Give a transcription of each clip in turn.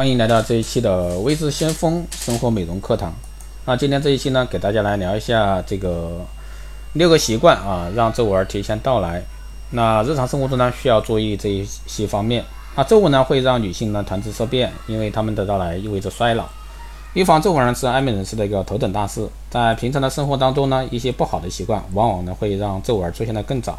欢迎来到这一期的微知先锋生活美容课堂。那今天这一期呢，给大家来聊一下这个六个习惯啊，让皱纹提前到来。那日常生活中呢，需要注意这一些方面。那皱纹呢，会让女性呢谈之色变，因为她们的到来意味着衰老。预防皱纹呢，是爱美人士的一个头等大事。在平常的生活当中呢，一些不好的习惯，往往呢会让皱纹出现的更早。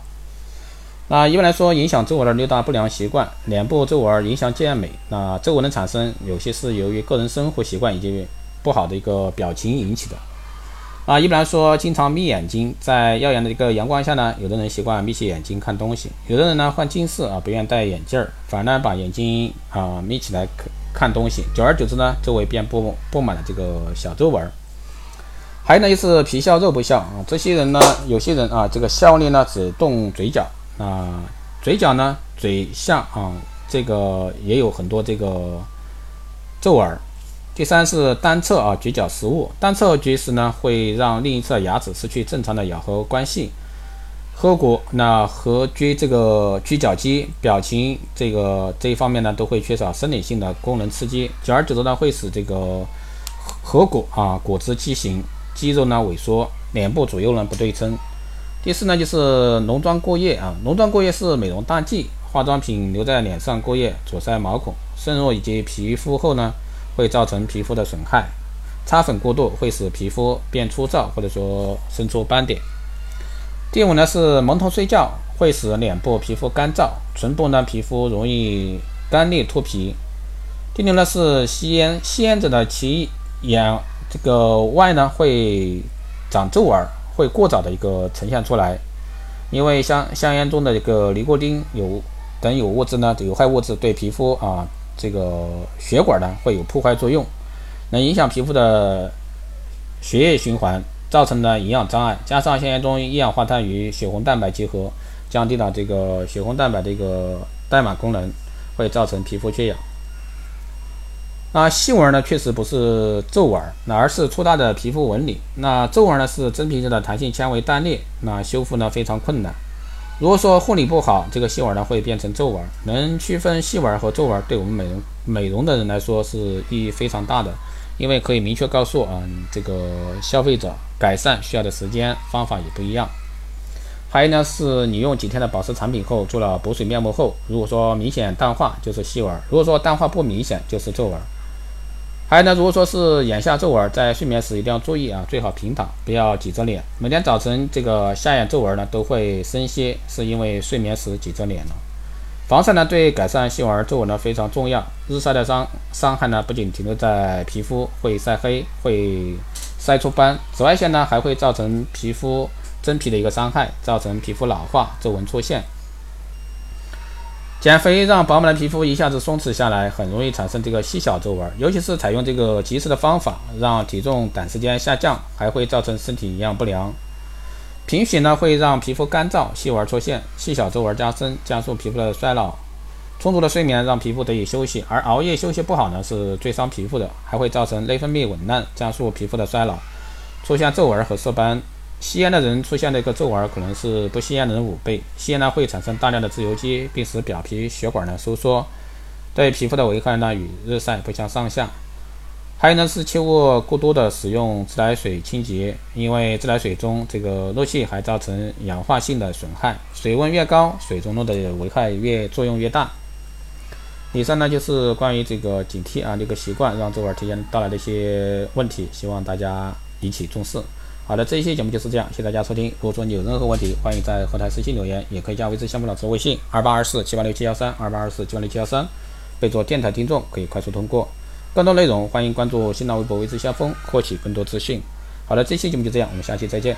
那一般来说，影响皱纹的六大不良习惯，脸部皱纹影响健美。那皱纹的产生，有些是由于个人生活习惯以及不好的一个表情引起的。啊，一般来说，经常眯眼睛，在耀眼的一个阳光下呢，有的人习惯眯起眼睛看东西，有的人呢患近视啊，不愿戴眼镜儿，反而呢把眼睛啊眯起来看看东西，久而久之呢，周围便布布满了这个小皱纹。还有呢就是皮笑肉不笑啊，这些人呢，有些人啊，这个笑脸呢只动嘴角。啊，嘴角呢，嘴下啊，这个也有很多这个皱纹。第三是单侧啊，嘴角食物，单侧咀食呢，会让另一侧牙齿失去正常的咬合关系。颌骨那颌咀这个咀嚼肌、表情这个这一方面呢，都会缺少生理性的功能刺激，久而久之呢，会使这个颌骨啊骨质畸形，肌肉呢萎缩，脸部左右呢不对称。第四呢，就是浓妆过夜啊，浓妆过夜是美容大忌，化妆品留在脸上过夜，阻塞毛孔、渗入以及皮肤后呢，会造成皮肤的损害。擦粉过度会使皮肤变粗糙，或者说生出斑点。第五呢是蒙头睡觉，会使脸部皮肤干燥，唇部呢皮肤容易干裂脱皮。第六呢是吸烟，吸烟者的其眼这个外呢会长皱纹。会过早的一个呈现出来，因为香香烟中的一个尼古丁有等有物质呢，有害物质对皮肤啊这个血管呢会有破坏作用，能影响皮肤的血液循环，造成的营养障碍。加上香烟中一氧化碳与血红蛋白结合，降低了这个血红蛋白的一个代码功能，会造成皮肤缺氧。那细纹呢，确实不是皱纹，那而是粗大的皮肤纹理。那皱纹呢，是真皮质的弹性纤维断裂，那修复呢非常困难。如果说护理不好，这个细纹呢会变成皱纹。能区分细纹和皱纹，对我们美容美容的人来说是意义非常大的，因为可以明确告诉啊这个消费者改善需要的时间方法也不一样。还有呢，是你用几天的保湿产品后做了补水面膜后，如果说明显淡化就是细纹，如果说淡化不明显就是皱纹。还有呢，如果说是眼下皱纹，在睡眠时一定要注意啊，最好平躺，不要挤着脸。每天早晨这个下眼皱纹呢都会深些，是因为睡眠时挤着脸了。防晒呢对改善细纹皱纹呢非常重要。日晒的伤伤害呢不仅停留在皮肤，会晒黑，会晒出斑。紫外线呢还会造成皮肤真皮的一个伤害，造成皮肤老化，皱纹出现。减肥让饱满的皮肤一下子松弛下来，很容易产生这个细小皱纹。尤其是采用这个及时的方法，让体重短时间下降，还会造成身体营养不良。贫血呢会让皮肤干燥，细纹出现，细小皱纹加深，加速皮肤的衰老。充足的睡眠让皮肤得以休息，而熬夜休息不好呢是最伤皮肤的，还会造成内分泌紊乱，加速皮肤的衰老，出现皱纹和色斑。吸烟的人出现的一个皱纹，可能是不吸烟的人五倍。吸烟呢会产生大量的自由基，并使表皮血管呢收缩，对皮肤的危害呢与日晒不相上下。还有呢是切勿过多的使用自来水清洁，因为自来水中这个氯气还造成氧化性的损害。水温越高，水中漏的危害越作用越大。以上呢就是关于这个警惕啊这个习惯让皱纹提前到来的一些问题，希望大家引起重视。好的，这一期节目就是这样，谢谢大家收听。如果说你有任何问题，欢迎在后台私信留言，也可以加微之项目老师微信二八二四七八六七幺三二八二四七八六七幺三，备注电台听众，可以快速通过。更多内容欢迎关注新浪微博微之先锋，获取更多资讯。好的，这期节目就这样，我们下期再见。